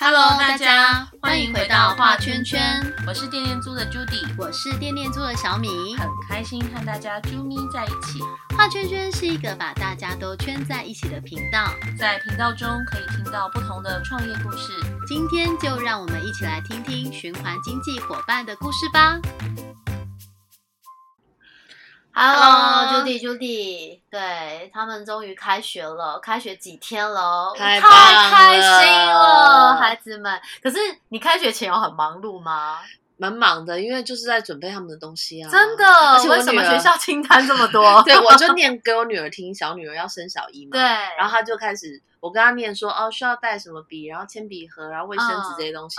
Hello，大家欢迎回到画圈圈，我是电电猪的 Judy，我是电电猪的小米，很开心和大家啾咪在一起。画圈圈是一个把大家都圈在一起的频道，在频道中可以听到不同的创业故事。今天就让我们一起来听听循环经济伙伴的故事吧。Hello，Judy，Judy，对他们终于开学了，开学几天了，太开心了，孩子们。可是你开学前有很忙碌吗？蛮忙的，因为就是在准备他们的东西啊。真的？为什么学校清单这么多？对，我就念给我女儿听，小女儿要升小一嘛。对。然后她就开始，我跟她念说，哦，需要带什么笔，然后铅笔盒，然后卫生纸这些东西。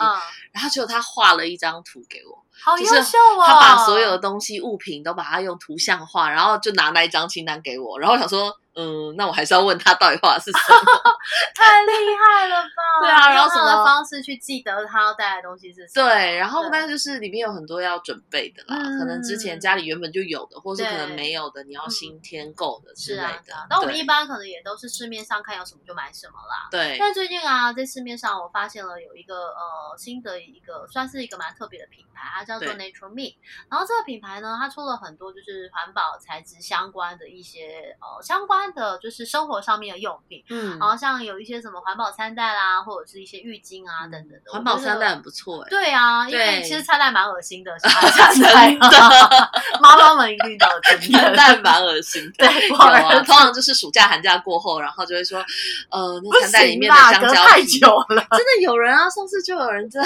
然后结果她画了一张图给我。好优秀哦！她把所有的东西物品都把它用图像化，然后就拿那一张清单给我，然后想说，嗯，那我还是要问他到底画的是什么？太厉害了吧！对啊，然后什么方式去记得他要带的东西是什么？对，然后那就是里面有很多要准备的啦，可能之前家里原本就有的，或是可能没有的，你要新添购的之类的。那我们一般可能也都是市面上看有什么就买什么啦。对。但最近啊，在市面上我发现了有一个呃新的一个算是一个蛮特别的品牌，它叫做 Nature Me。然后这个品牌呢，它出了很多就是环保材质相关的一些呃相关的就是生活上面的用品，嗯，然后像有一些什么环保餐袋啦，或者是一些浴巾啊等等的。环保餐袋很不错哎。对啊，因为其实餐袋蛮恶心的，餐袋妈妈们一定都有经验，餐袋蛮恶心的。对，通常就是暑假寒假过后，然后就会说，呃，那餐袋里面的香蕉太久了，真的有人啊，上次就有人在。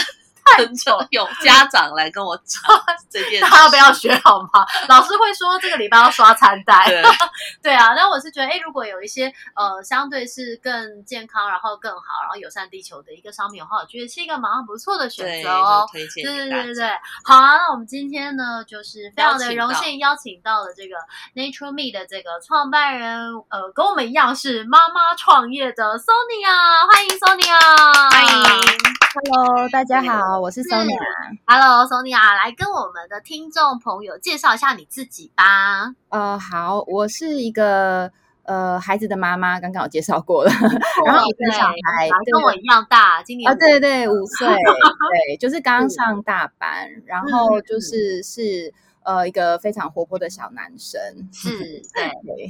很久有家长来跟我讲这件事，他要不要学好吗？老师会说这个礼拜要刷餐袋。对啊，那我是觉得，哎，如果有一些呃相对是更健康，然后更好，然后友善地球的一个商品的话，我觉得是一个蛮不错的选择哦。推荐对对对对，好啊。那我们今天呢，就是非常的荣幸邀请到了这个 Nature Me 的这个创办人，呃，跟我们一样是妈妈创业的 Sonia，欢迎 Sonia，欢迎，Hello，大家好。我是 Sonia。Hello，Sonia，来跟我们的听众朋友介绍一下你自己吧。呃，好，我是一个呃孩子的妈妈，刚刚有介绍过了。然后一个小孩跟我一样大，今年啊，对对，五岁，对，就是刚上大班，然后就是是呃一个非常活泼的小男生，是，对。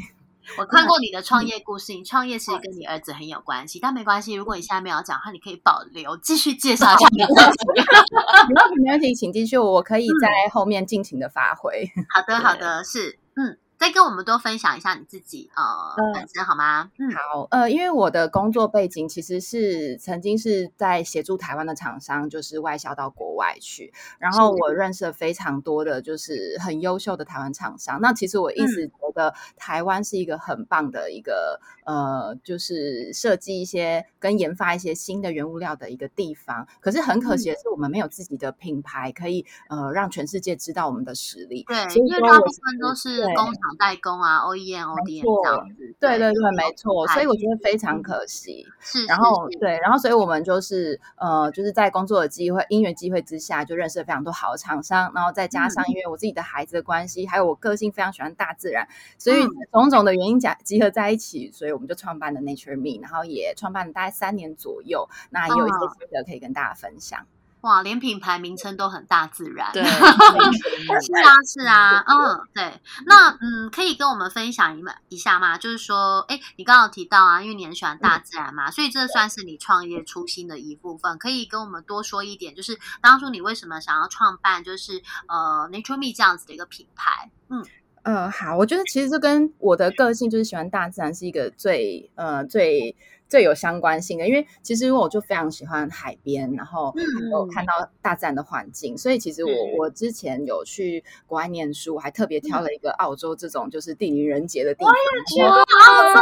我看过你的创业故事，你创业其实跟你儿子很有关系，但没关系。如果你现在没有讲话，你可以保留，继续介绍一下你自己。没问题，没问题，请继续，我可以在后面尽情的发挥。好的，好的，是，嗯。再跟我们多分享一下你自己呃本身好吗？嗯，好，呃，因为我的工作背景其实是曾经是在协助台湾的厂商，就是外销到国外去，然后我认识了非常多的就是很优秀的台湾厂商。那其实我一直觉得台湾是一个很棒的一个呃，就是设计一些跟研发一些新的原物料的一个地方。可是很可惜的是，我们没有自己的品牌可以呃让全世界知道我们的实力。对，因为大部分都是工厂。代工啊，OEM、ODM 这样子，对对对，没错，所以我觉得非常可惜。是，然后对，然后所以我们就是呃，就是在工作的机会、因缘机会之下，就认识了非常多好的厂商，然后再加上因为我自己的孩子的关系，还有我个性非常喜欢大自然，所以种种的原因加集合在一起，所以我们就创办了 Nature Me，然后也创办了大概三年左右，那也有一些心得可以跟大家分享。哇，连品牌名称都很大自然，对，是啊，是啊，嗯，对，那嗯，可以跟我们分享一一下吗？就是说，哎，你刚刚提到啊，因为你很喜欢大自然嘛，所以这算是你创业初心的一部分，可以跟我们多说一点，就是当初你为什么想要创办，就是呃，Nature Me 这样子的一个品牌？嗯，呃，好，我觉得其实这跟我的个性就是喜欢大自然是一个最呃最。最有相关性的，因为其实因为我就非常喜欢海边，然后有看到大自然的环境，所以其实我我之前有去国外念书，还特别挑了一个澳洲这种就是地灵人杰的地方。我也去过澳洲，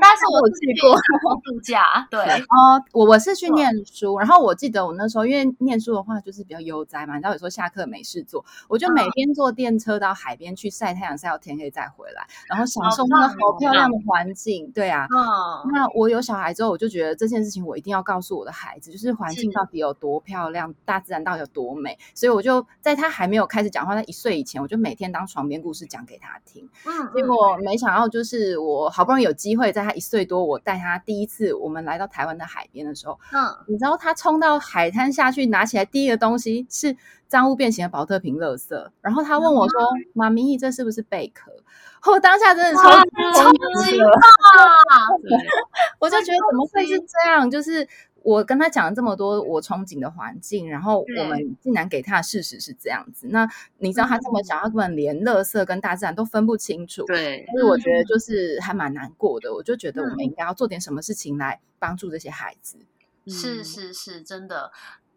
但是我去过 度假。对 哦，我我是去念书，然后我记得我那时候因为念书的话就是比较悠哉嘛，你知道有时候下课没事做，我就每天坐电车到海边去晒太阳晒到天黑再回来，然后享受那个好漂亮的环境。对啊，嗯，那我有。小孩之后，我就觉得这件事情我一定要告诉我的孩子，就是环境到底有多漂亮，大自然到底有多美。所以我就在他还没有开始讲话，他一岁以前，我就每天当床边故事讲给他听。嗯，结果没想到，就是我好不容易有机会在他一岁多。我带他第一次我们来到台湾的海边的时候，嗯，你知道他冲到海滩下去，拿起来第一个东西是脏污变形的保特瓶垃圾，然后他问我说：“妈咪，这是不是贝壳？”我当下真的超级超级棒！我就觉得怎么会是这样？就是我跟他讲了这么多我憧憬的环境，然后我们竟然给他的事实是这样子。那你知道他这么小，他根本连垃圾跟大自然都分不清楚。对，所以我觉得就是还蛮难过的。我就觉得我们应该要做点什么事情来帮助这些孩子。是是是，真的。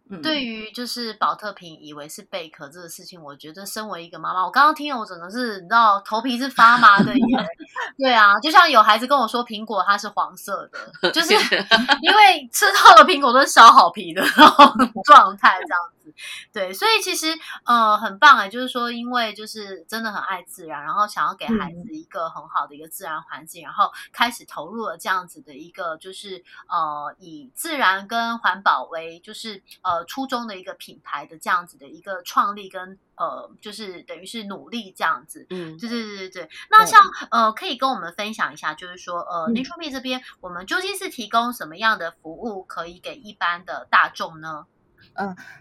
嗯对于就是保特瓶以为是贝壳这个事情，我觉得身为一个妈妈，我刚刚听了，我整个是你知道头皮是发麻的耶。对啊，就像有孩子跟我说苹果它是黄色的，就是因为吃到了苹果都是削好皮的那种状态这样子。对，所以其实呃很棒哎，就是说因为就是真的很爱自然，然后想要给孩子一个很好的一个自然环境，然后开始投入了这样子的一个就是呃以自然跟环保为就是呃初衷的一个品牌的这样子的一个创立跟呃就是等于是努力这样子。嗯，对对对对对，那像呃，可以跟我们分享一下，就是说呃嗯。N a t u r e Me 这边，我们究竟是提供什么样的服务，可以给一般的大众呢？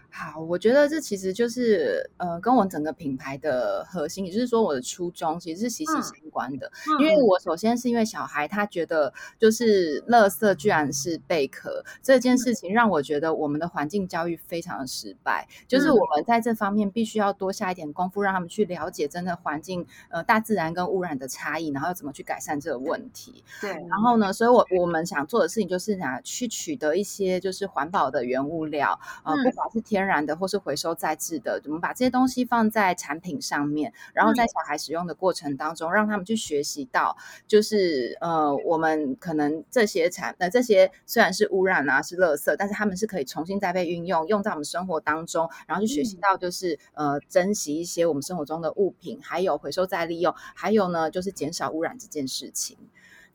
好，我觉得这其实就是呃，跟我整个品牌的核心，也就是说我的初衷，其实是息息嗯相关的。嗯因为我首先是因为小孩他觉得就是垃圾居然是贝壳这件事情，让我觉得我们的环境教育非常的失败。就是嗯我们在这方面必须要多下一点功夫，让他们去了解真的环境呃大自然跟污染的差异，然后要怎么去改善这个问题。对，然后呢，所以我我们想做的事情就是拿去取得一些就是环保的原物料，呃，嗯不管是天然的或是回收再制的，我们把这些东西放在产品上面，然后嗯在小孩使用的过程当中，让他们去学习到，就是呃，我们可能这些产呃这些虽然是污染啊是垃圾，但是他们是可以重新再被运用，用在我们生活当中，然后去学习到就是、呃珍惜一些我们生活中的物品，还有回收再利用，还有呢就是减少污染这件事情。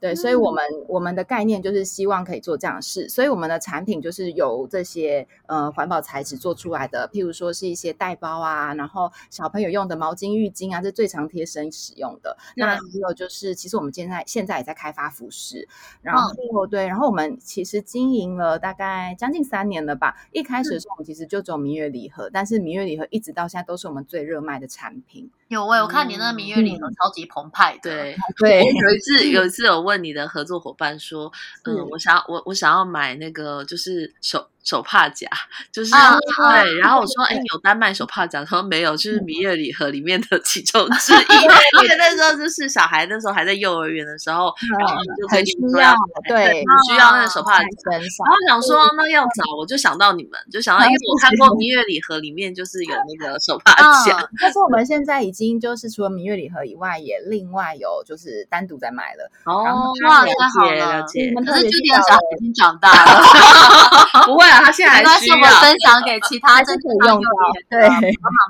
对，所以我们我们的概念就是希望可以做这样的事，所以我们的产品就是由这些呃环保材质做出来的，譬如说是一些袋包啊，然后小朋友用的毛巾、浴巾啊，这最常贴身使用的。那还有就是，其实我们现在现在也在开发服饰，然后、对，然后我们其实经营了大概将近三年了吧。一开始的时候，我们其实就只有明月礼盒，但是明月礼盒一直到现在都是我们最热卖的产品。有喂我看你那明月礼盒超级澎湃的，对，对，有一次有一次有问你的合作伙伴说，嗯是，我想要我我想要买那个就是手手帕夹，就是、啊对，然后我说，哎，有单卖手帕夹，他说没有，就是蜜月礼盒里面的其中 之一，因为那时候就是小孩那时候还在幼儿园的时候，然后你就很需要对很需要那个手帕在夹。然。后想说那要找，我就想到你们，就想到，因为我看过蜜月礼盒里面就是有 那个手帕夹，嗯，但是我们现在已经就是除了明月礼盒以外，也另外有就是单独在卖了。哦，哇，了太好解了了。解可是特别 Judy 的小孩已经长大了，不会啊，他现在没关系，我还需要。分享给其他正用的对妈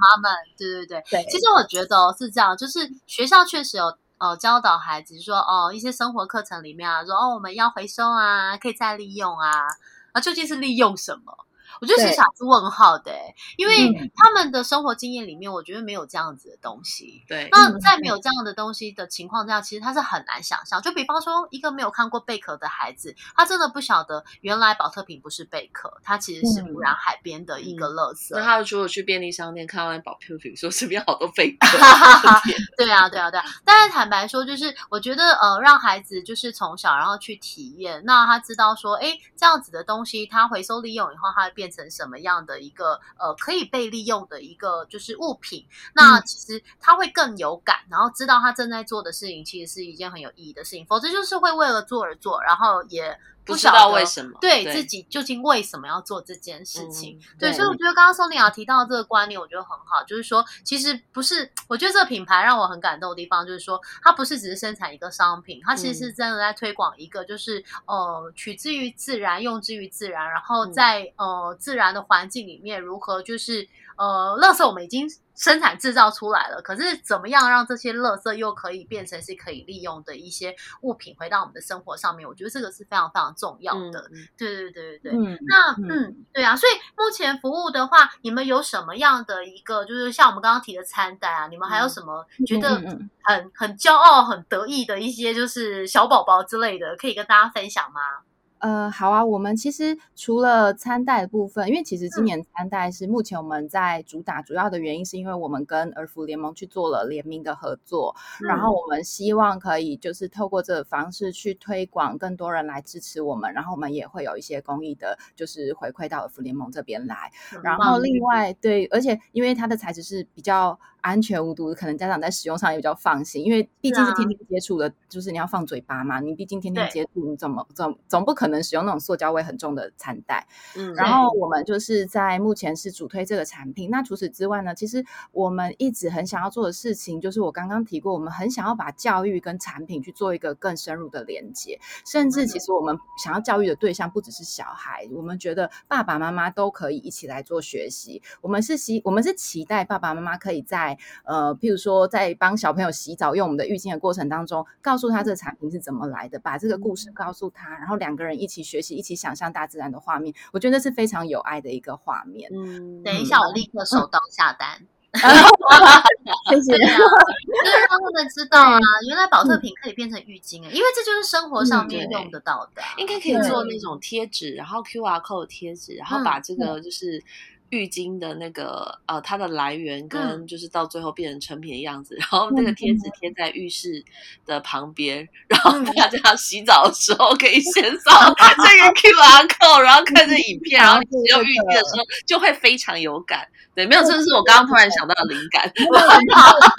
妈们，对对对。对，其实我觉得哦是这样，就是学校确实有哦教导孩子说哦一些生活课程里面啊，说哦我们要回收啊，可以再利用啊，那究竟是利用什么？我觉得是想是问号的欸，因为嗯他们的生活经验里面，我觉得没有这样子的东西。对，那嗯在没有这样的东西的情况下，其实他是很难想象。就比方说，一个没有看过贝壳的孩子，他真的不晓得原来保特瓶不是贝壳，它其实是嗯污染海边的一个垃圾。那他如果去便利商店看到那保特瓶，说这边好多贝 壳，对啊，对啊，对啊。但是坦白说，就是我觉得呃，让孩子就是从小然后去体验，那他知道说，哎，这样子的东西，他回收利用以后，它会变成什么样的一个呃可以被利用的一个就是物品。那嗯其实他会更有感，然后知道他正在做的事情其实是一件很有意义的事情，否则就是会为了做而做，然后也不知道为什么，对自己究竟为什么要做这件事情。嗯对，对所以我觉得刚刚宋丽雅提到这个观念，我觉得很好，就是说，其实不是，我觉得这个品牌让我很感动的地方，就是说，它不是只是生产一个商品，它其实是真的在推广一个，就是呃，取之于自然，用之于自然，然后嗯在、呃自然的环境里面，如何就是呃，垃圾我们已经生产制造出来了，可是怎么样让这些垃圾又可以变成是可以利用的一些物品回到我们的生活上面？我觉得这个是非常非常重要的。嗯对对对对对。嗯，那嗯嗯，对啊，所以目前服务的话，你们有什么样的一个，就是像我们刚刚提的餐单啊，你们还有嗯什么觉得很很骄傲、很得意的一些，就是小宝宝之类的，可以跟大家分享吗？呃，好啊，我们其实除了餐袋的部分，因为其实今嗯。年餐袋是目前我们在主打，主要的原因是因为我们跟儿福联盟去做了联名的合作，然嗯。后我们希望可以就是透过这个方式去推广更多人来支持我们，然后我们也会有一些公益的，就是回馈到儿福联盟这边来。然后另外对，而且因为它的材质是比较安全无毒，可能家长在使用上也比较放心，因为毕竟是天天接触的，就是你要放嘴巴嘛，你毕竟天天接触，你怎么总总不可能使用那种塑胶味很重的餐袋。嗯然后我们就是在目前是主推这个产品。那除此之外呢，其实我们一直很想要做的事情，就是我刚刚提过，我们很想要把教育跟产品去做一个更深入的连接，甚至其实我们想要教育的对象不只是小孩，我们觉得爸爸妈妈都可以一起来做学习。我们是希我们是期待爸爸妈妈可以在呃，譬如说在帮小朋友洗澡用我们的浴巾的过程当中，告诉他这个产品是怎么来的，把这个故事告诉他，然后两个人一起学习，一起想象大自然的画面。我觉得是非常有爱的一个画面。嗯等一下，我立刻手动下单，谢谢。就是让他们知道啊，原来保特瓶可以变成浴巾哎，因为这就是生活上面用得到的啊。应该可以做那种贴纸，然后 QR code 贴纸，然后把这个就是浴巾的那个呃它的来源跟就是到最后变成成品的样子，然后那个贴纸贴在浴室的旁边，然后大家洗澡的时候可以先扫 这个 QR code，然后看着影片，然后你使用浴巾的时候就会非常有感。对，没有，这是我刚刚突然想到的灵感。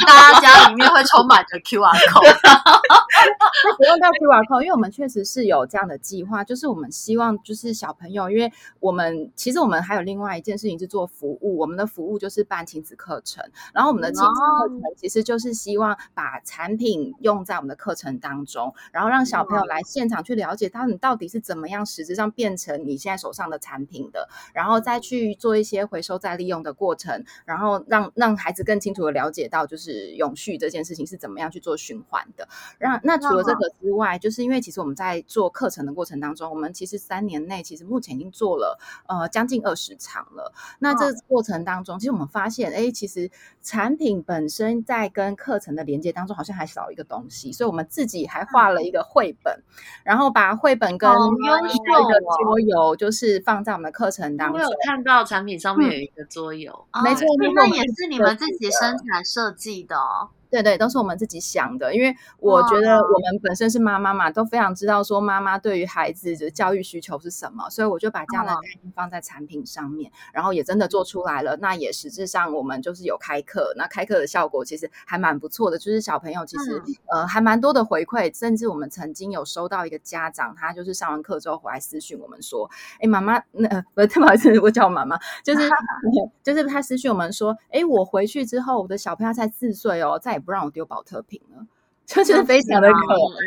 大家家里面会充满着 QR code。不用到 QR code，因为我们确实是有这样的计划，就是我们希望就是小朋友，因为我们其实我们还有另外一件事情是做服务，我们的服务就是办亲子课程，然后我们的亲子课程其实就是希望把产品用在我们的课程当中，然后让小朋友来现场去了解到你到底是怎么样实质上变成你现在手上的产品的，然后再去做一些回收再利用的过程，然后让让孩子更清楚的了解到就是永续这件事情是怎么样去做循环的。让那除了这个之外，就是因为其实我们在做课程的过程当中，我们其实三年内其实目前已经做了呃将近二十场了。那这个过程当中，其实我们发现，哎，其实产品本身在跟课程的连接当中好像还少一个东西，所以我们自己还画了一个绘本，然后把绘本跟一秀个哦桌游就是放在我们的课程当中我有。看到产品上面有一个桌游，没错哦那也是你们自自己生产设计的哦。对对，都是我们自己想的，因为我觉得我们本身是妈妈嘛，都非常知道说妈妈对于孩子的教育需求是什么，所以我就把这样的嗯概念放在产品上面，然后也真的做出来了。那也实质上我们就是有开课，那开课的效果其实还蛮不错的，就是小朋友其实、呃还蛮多的回馈，甚至我们曾经有收到一个家长，他就是上完课之后回来私讯我们说，哎妈妈，那、呃、不 是不好意思，我叫我妈妈，就是 就是他私讯我们说，哎我回去之后我的小朋友才四岁哦，再也不让我丢保特瓶了。就是非常的。可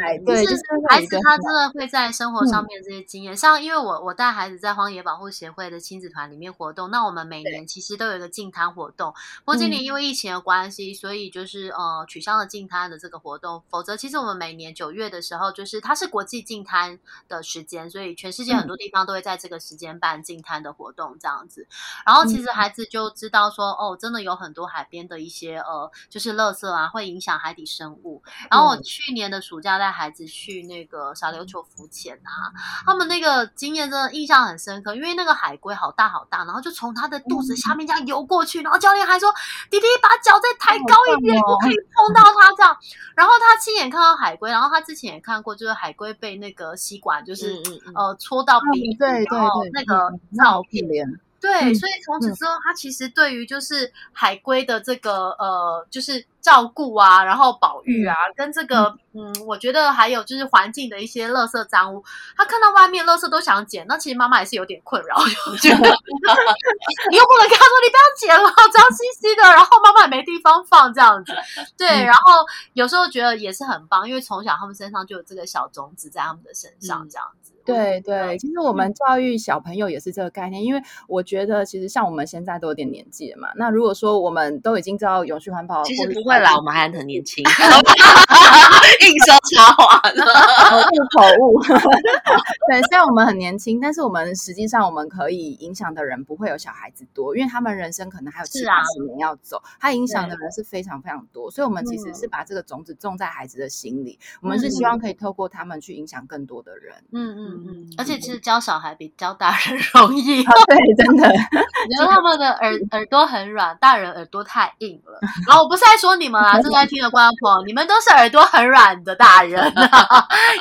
爱，对，孩子他真的会在生活上面这些经验，像因为我我带孩子在荒野保护协会的亲子团里面活动，那我们每年其实都有一个净滩活动，不过今年因为疫情的关系，所以就是呃取消了净滩的这个活动，否则其实我们每年九月的时候，就是它是国际净滩的时间，所以全世界很多地方都会在这个时间办净滩的活动这样子，然后其实孩子就知道说，哦，真的有很多海边的一些呃就是垃圾啊，会影响海底生物。然后我去年的暑假带孩子去那个小琉球浮潜啊，他们那个经验真的印象很深刻，因为那个海龟好大好大，然后就从它的肚子下面这样游过去，然后教练还说：“弟弟把脚再抬高一点，不可以。碰到它这样。”然后他亲眼看到海龟，然后他之前也看过，就是海龟被那个吸管就是、呃戳到鼻子，对对然后对，那个照片。怜，对，嗯所以从此之后，他其实对于就是海龟的这个呃，就是照顾啊，然后保育啊，跟这个嗯，我觉得还有就是环境的一些垃圾脏污，他看到外面垃圾都想捡，那其实妈妈也是有点困扰，就觉得 你又不能跟他说你不要捡了，脏兮兮的，然后妈妈也没地方放这样子。对，嗯然后有时候觉得也是很棒，因为从小他们身上就有这个小种子在他们的身上，嗯这样子。对对，其实我们教育小朋友也是这个概念，因为我觉得其实像我们现在都有点年纪了嘛，那如果说我们都已经知道永续环保，其实不会啦，我们还很年轻，硬说插话了，口误口误。对，虽然我们很年轻，但是我们实际上我们可以影响的人不会有小孩子多，因为他们人生可能还有七八十年要走，他影响的人是非常非常多，所以我们其实是把这个种子种在孩子的心里，我们是希望可以透过他们去影响更多的人。嗯嗯。嗯，而且其实教小孩比教大人 容易，对，真的。你觉得他们的耳耳朵很软，大人耳朵太硬了。然后我不是在说你们啊，正在听的观众朋友，你们都是耳朵很软的大人，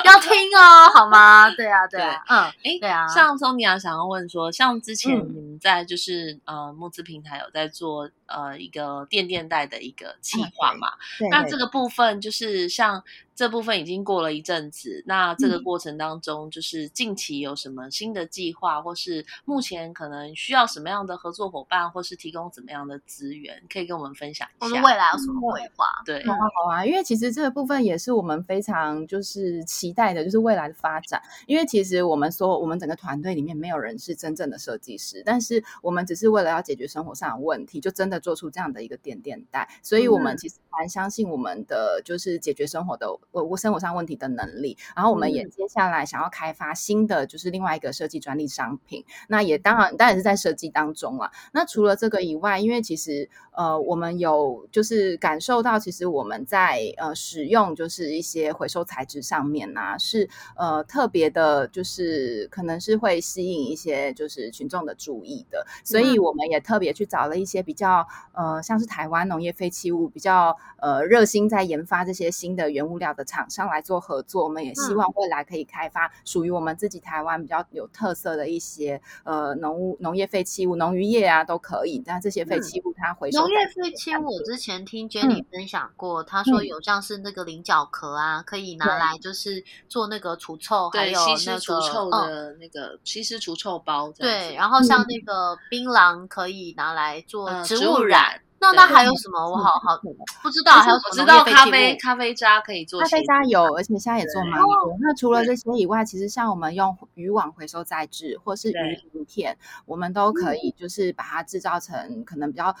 要听哦，好吗？对啊，对啊，嗯，哎，对啊。像 Sonia 想要问说，像之前你们在就是呃募资平台有在做呃一个电电带的一个计划嘛？那这个部分就是像。这部分已经过了一阵子，那这个过程当中，就是近期有什么新的计划，或是目前可能需要什么样的合作伙伴，或是提供怎么样的资源，可以跟我们分享一下。未来有什么规划？对，好啊，好啊，因为其实这个部分也是我们非常就是期待的，就是未来的发展。因为其实我们说，我们整个团队里面没有人是真正的设计师，但是我们只是为了要解决生活上的问题，就真的做出这样的一个点点带。所以我们其实蛮相信我们的就是解决生活的。我我生活上问题的能力，然后我们也接下来想要开发新的，就是另外一个设计专利商品。那也当然当然是在设计当中了。那除了这个以外，因为其实呃，我们有就是感受到，其实我们在呃使用就是一些回收材质上面呢，是呃特别的，就是可能是会吸引一些就是群众的注意的。所以我们也特别去找了一些比较呃像是台湾农业废弃物比较呃热心在研发这些新的原物料的厂。商来做合作，我们也希望未来可以开发属于我们自己台湾比较有特色的一些呃农物、农业废弃物、农渔业啊都可以。但这些废弃物它回收农业废弃物，我之前听 Jenny 分享过，他说有像是那个菱角壳啊，可以拿来就是做那个除臭，还有那个除臭的那个吸湿除臭包。对，然后像那个槟榔可以拿来做植物染。那那还有什么？我好好不知道。还有我知道咖啡咖啡渣可以做，咖啡渣有，而且现在也做蛮多。那除了这些以外，其实像我们用渔网回收再制，或是鱼鳞片，我们都可以就是把它制造成可能比较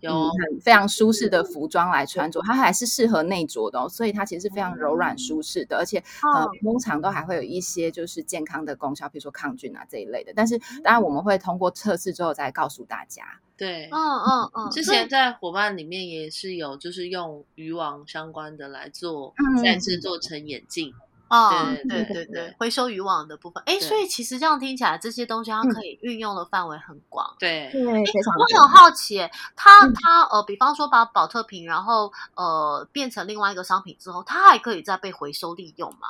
有很非常舒适的服装来穿着。它还是适合内着的哦，所以它其实是非常柔软舒适的，而且呃通常都还会有一些就是健康的功效，比如说抗菌啊这一类的。但是当然我们会通过测试之后再告诉大家。对，嗯嗯嗯，之前在伙伴里面也是有，就是用渔网相关的来做，再制作成眼镜。哦，对对对对，回收渔网的部分，哎，所以其实这样听起来，这些东西它可以运用的范围很广。对，对，我很好。奇，它它呃，比方说把保特瓶，然后呃变成另外一个商品之后，它还可以再被回收利用吗？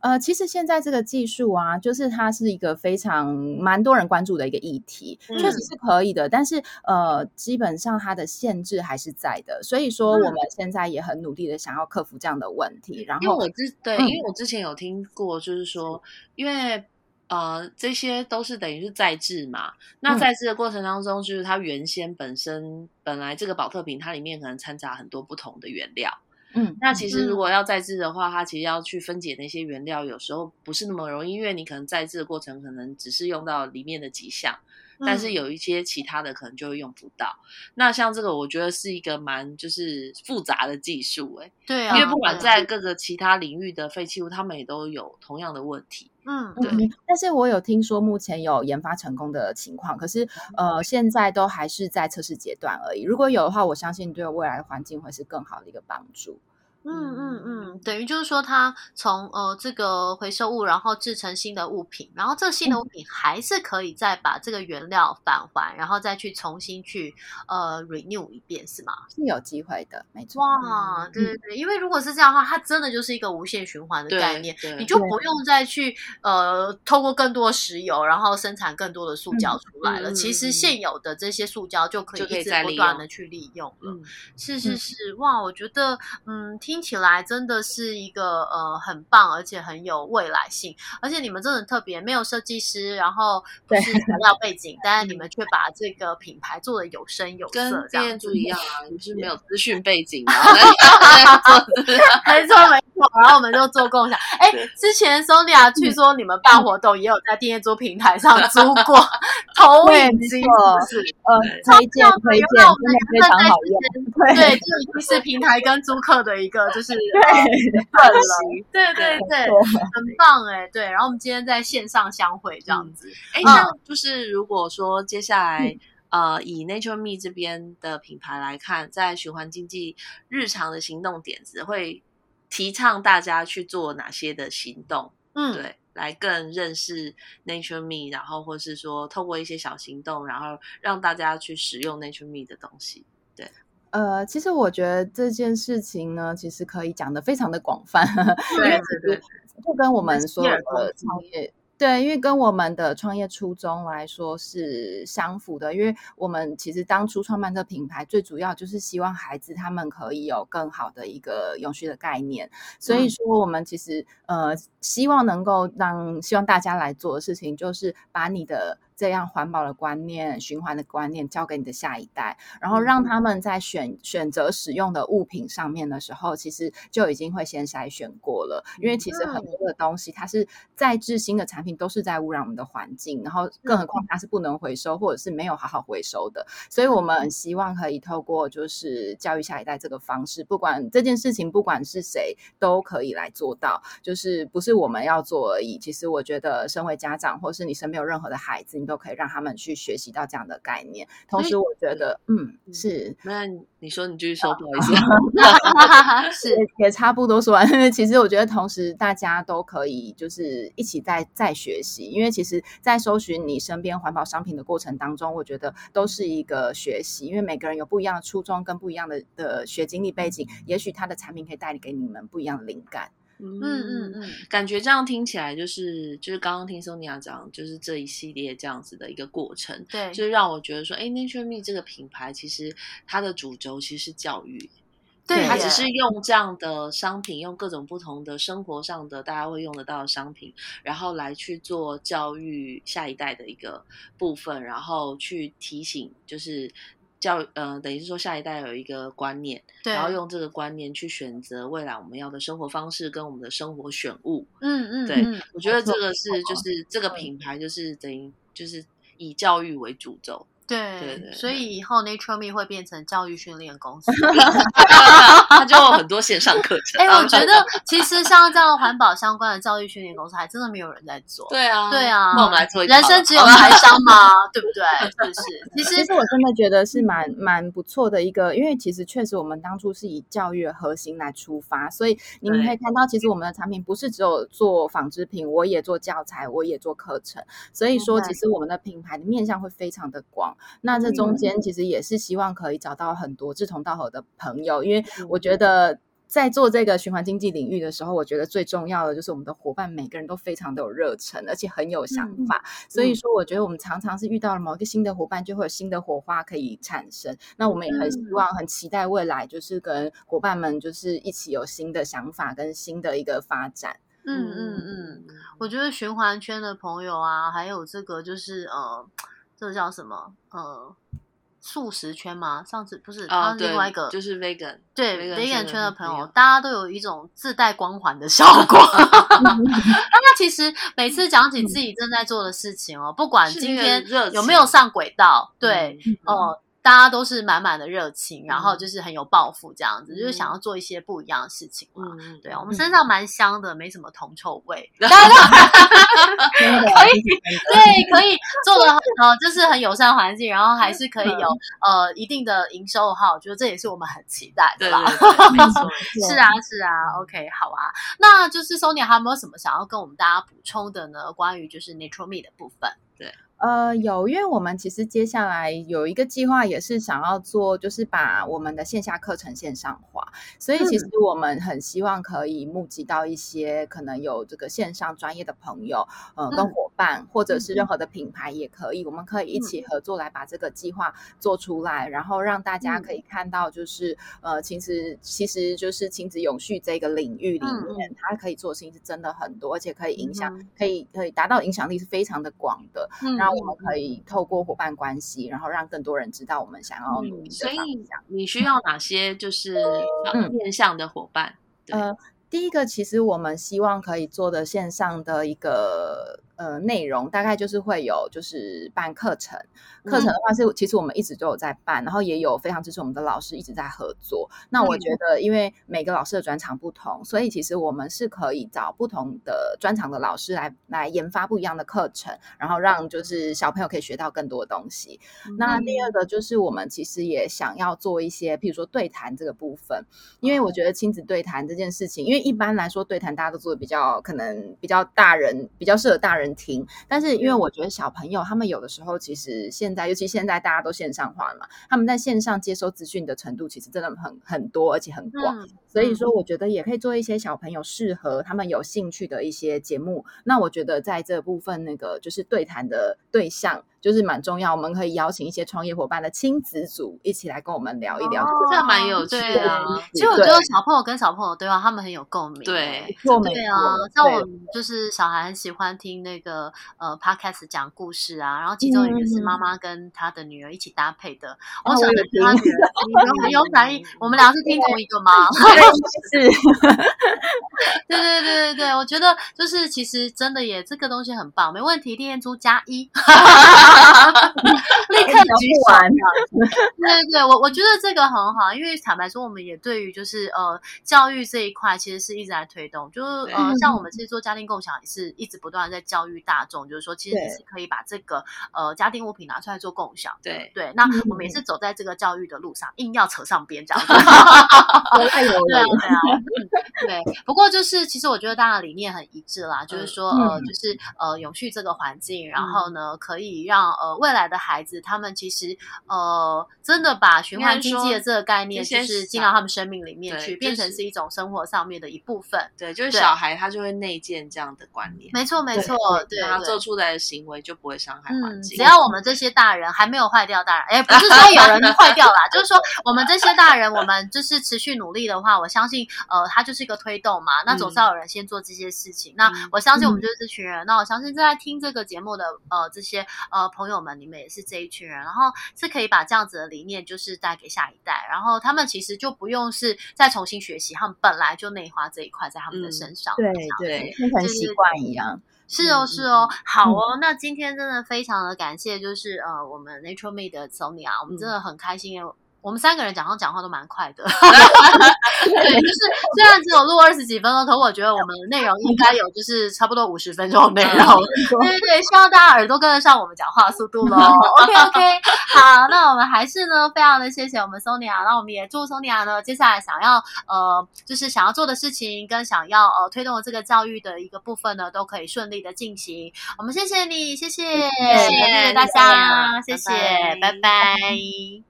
呃，其实现在这个技术啊，就是它是一个非常蛮多人关注的一个议题，确实是可以的。但是呃，基本上它的限制还是在的，所以说我们现在也很努力的想要克服这样的问题。然后，因为我之对，因为我之前有听过，就是说，因为呃，这些都是等于是在制嘛。那在制的过程当中，就是它原先本身本来这个保特瓶，它里面可能掺杂很多不同的原料。嗯，那其实如果要再制的话，它其实要去分解那些原料，有时候不是那么容易，因为你可能再制的过程可能只是用到里面的几项，但是有一些其他的可能就会用不到。那像这个，我觉得是一个蛮就是复杂的技术，哎，对啊，因为不管在各个其他领域的废弃物，他们也都有同样的问题。嗯，对。但是我有听说目前有研发成功的情况，可是呃，现在都还是在测试阶段而已。如果有的话，我相信对未来的环境会是更好的一个帮助。嗯嗯嗯，等于就是说，它从呃这个回收物，然后制成新的物品，然后这新的物品还是可以再把这个原料返还，然后再去重新去呃 renew 一遍，是吗？是有机会的，没错。哇，对对对，因为如果是这样的话，它真的就是一个无限循环的概念，你就不用再去呃透过更多石油，然后生产更多的塑胶出来了。其实现有的这些塑胶就可以一直不断的去利用了。是是是，哇，我觉得嗯。听起来真的是一个呃很棒，而且很有未来性，而且你们真的很特别，没有设计师，然后不是材料背景，但是你们却把这个品牌做的有声有色，跟店主一样啊，你是没有资讯背景的，没错没错，然后我们就做共享。哎，之前 Sonia 据说你们办活动也有在电业租平台上租过投影机，是不是？呃，推荐推荐，真的非常好用。对，这已经是平台跟租客的一个就是对。对对对，很棒哎。对，然后我们今天在线上相会这样子。哎，那就是如果说接下来。呃，以 Nature Me 这边的品牌来看，在循环经济日常的行动点子，会提倡大家去做哪些的行动？嗯，对，来更认识 Nature Me，然后或是说透过一些小行动，然后让大家去使用 Nature Me 的东西。对，呃，其实我觉得这件事情呢，其实可以讲的非常的广泛，因为其实就跟我们所有的创业。对，因为跟我们的创业初衷来说是相符的，因为我们其实当初创办这品牌，最主要就是希望孩子他们可以有更好的一个永续的概念，所以说我们其实呃希望能够让希望大家来做的事情，就是把你的。这样环保的观念、循环的观念交给你的下一代，然后让他们在选选择使用的物品上面的时候，其实就已经会先筛选过了。因为其实很多的东西，它是再制新的产品，都是在污染我们的环境，然后更何况它是不能回收或者是没有好好回收的。所以我们希望可以透过就是教育下一代这个方式，不管这件事情，不管是谁都可以来做到，就是不是我们要做而已。其实我觉得，身为家长，或是你身边有任何的孩子，你。都可以让他们去学习到这样的概念。同时，我觉得，嗯，是。那你说，你继续说，不好意思。是也差不多说完。其实，我觉得同时大家都可以就是一起在在学习，因为其实，在搜寻你身边环保商品的过程当中，我觉得都是一个学习。因为每个人有不一样的初衷跟不一样的的学经历背景，也许他的产品可以带给你们不一样的灵感。嗯嗯嗯，感觉这样听起来就是就是刚刚听 Sonia 讲，就是这一系列这样子的一个过程，对，就是让我觉得说，哎，Nature Me 这个品牌其实它的主轴其实是教育，对，它只是用这样的商品，用各种不同的生活上的大家会用得到的商品，然后来去做教育下一代的一个部分，然后去提醒就是。教呃，等于是说下一代有一个观念，然后用这个观念去选择未来我们要的生活方式跟我们的生活选物。嗯嗯，对，我觉得这个是就是这个品牌就是等于就是以教育为主轴。对，所以以后 Nature Me 会变成教育训练公司，他就有很多线上课程。哎，我觉得其实像这样环保相关的教育训练公司，还真的没有人在做。对啊，对啊，那我们来做。人生只有财商 吗？对不对？是不是？其实，其实我真的觉得是蛮蛮不错的一个，因为其实确实我们当初是以教育核心来出发，所以你们可以看到，其实我们的产品不是只有做纺织品，我也做教材，我也做课程。所以说，其实我们的品牌的面向会非常的广。那这中间其实也是希望可以找到很多志同道合的朋友，因为我觉得在做这个循环经济领域的时候，我觉得最重要的就是我们的伙伴每个人都非常的有热忱，而且很有想法。所以说，我觉得我们常常是遇到了某一个新的伙伴，就会有新的火花可以产生。那我们也很希望、很期待未来，就是跟伙伴们就是一起有新的想法跟新的一个发展。嗯嗯嗯，我觉得循环圈的朋友啊，还有这个就是呃。这个叫什么？呃，素食圈吗？上次不是他另外一个，就是 vegan，对 vegan 圈的朋友，大家都有一种自带光环的效果。那其实每次讲起自己正在做的事情哦，不管今天有没有上轨道，对，哦。大家都是满满的热情，然后就是很有抱负，这样子就是想要做一些不一样的事情嘛。对啊，我们身上蛮香的，没什么铜臭味。可以，对，可以做的呃，就是很友善环境，然后还是可以有呃一定的营收哈。我觉得这也是我们很期待的 是啊，是啊。OK，好啊。那就是 Sonia 还有没有什么想要跟我们大家补充的呢？关于就是 Nature Me 的部分。对。呃，有，因为我们其实接下来有一个计划，也是想要做，就是把我们的线下课程线上化。所以其实我们很希望可以募集到一些可能有这个线上专业的朋友，呃，跟伙伴，或者是任何的品牌也可以，我们可以一起合作来把这个计划做出来，然后让大家可以看到，就是呃，其实其实就是亲子永续这个领域里面，它可以做的事情是真的很多，而且可以影响，可以可以达到影响力是非常的广的。然后我们可以透过伙伴关系，然后让更多人知道我们想要努力的方向。你需要哪些就是面向的伙伴？呃，第一个其实我们希望可以做的线上的一个。呃，内容大概就是会有，就是办课程。课程的话是，其实我们一直都有在办，然后也有非常支持我们的老师一直在合作。那我觉得，因为每个老师的专长不同，所以其实我们是可以找不同的专长的老师来来研发不一样的课程，然后让就是小朋友可以学到更多的东西。那第二个就是我们其实也想要做一些，譬如说对谈这个部分，因为我觉得亲子对谈这件事情，因为一般来说对谈大家都做的比较可能比较大人，比较适合大人。听，但是因为我觉得小朋友他们有的时候其实现在，尤其现在大家都线上化了嘛，他们在线上接收资讯的程度其实真的很很多，而且很广。所以说，我觉得也可以做一些小朋友适合他们有兴趣的一些节目。那我觉得在这部分，那个就是对谈的对象。就是蛮重要，我们可以邀请一些创业伙伴的亲子组一起来跟我们聊一聊，这蛮有趣的。其实我觉得小朋友跟小朋友对话，他们很有共鸣。对，对啊，像我们就是小孩很喜欢听那个呃 podcast 讲故事啊，然后其中一个是妈妈跟他的女儿一起搭配的。我想着他女儿很有反应，我们俩是听同一个吗？是，对对对对对，我觉得就是其实真的也这个东西很棒，没问题，练出加一。立刻举完 对对对，我我觉得这个很好，因为坦白说，我们也对于就是呃教育这一块，其实是一直在推动。就是呃，像我们其实做家庭共享，也是一直不断在教育大众，就是说，其实你是可以把这个呃家庭物品拿出来做共享。对对，那我们也是走在这个教育的路上，硬要扯上边这样子。对啊对啊，对。不过就是其实我觉得大家的理念很一致啦，就是说呃，就是呃永续这个环境，然后呢可以让。呃，未来的孩子，他们其实呃，真的把循环经济的这个概念，就是进到他们生命里面去，变成是一种生活上面的一部分。对，就是小孩他就会内建这样的观念。没错，没错，对，他做出来的行为就不会伤害环境。只要我们这些大人还没有坏掉，大人，哎，不是说有人坏掉啦，就是说我们这些大人，我们就是持续努力的话，我相信，呃，它就是一个推动嘛。那总是要有人先做这些事情。那我相信我们就是这群人。那我相信正在听这个节目的呃这些呃。朋友们，你们也是这一群人，然后是可以把这样子的理念，就是带给下一代，然后他们其实就不用是再重新学习，他们本来就内化这一块在他们的身上，对对，变成习惯一样。是哦，是哦，好哦。那今天真的非常的感谢，就是呃，我们 Nature Me 的 Sonia，我们真的很开心。我们三个人讲话讲话都蛮快的，对，就是虽然只有录二十几分钟，可我觉得我们内容应该有就是差不多五十分钟内容。对对对，希望大家耳朵跟得上我们讲话速度喽。OK OK，好，那我们还是呢，非常的谢谢我们 Sonia，那我们也祝 Sonia 呢，接下来想要呃，就是想要做的事情跟想要呃推动这个教育的一个部分呢，都可以顺利的进行。我们谢谢你，谢谢，谢谢大家，谢谢，拜拜，拜拜。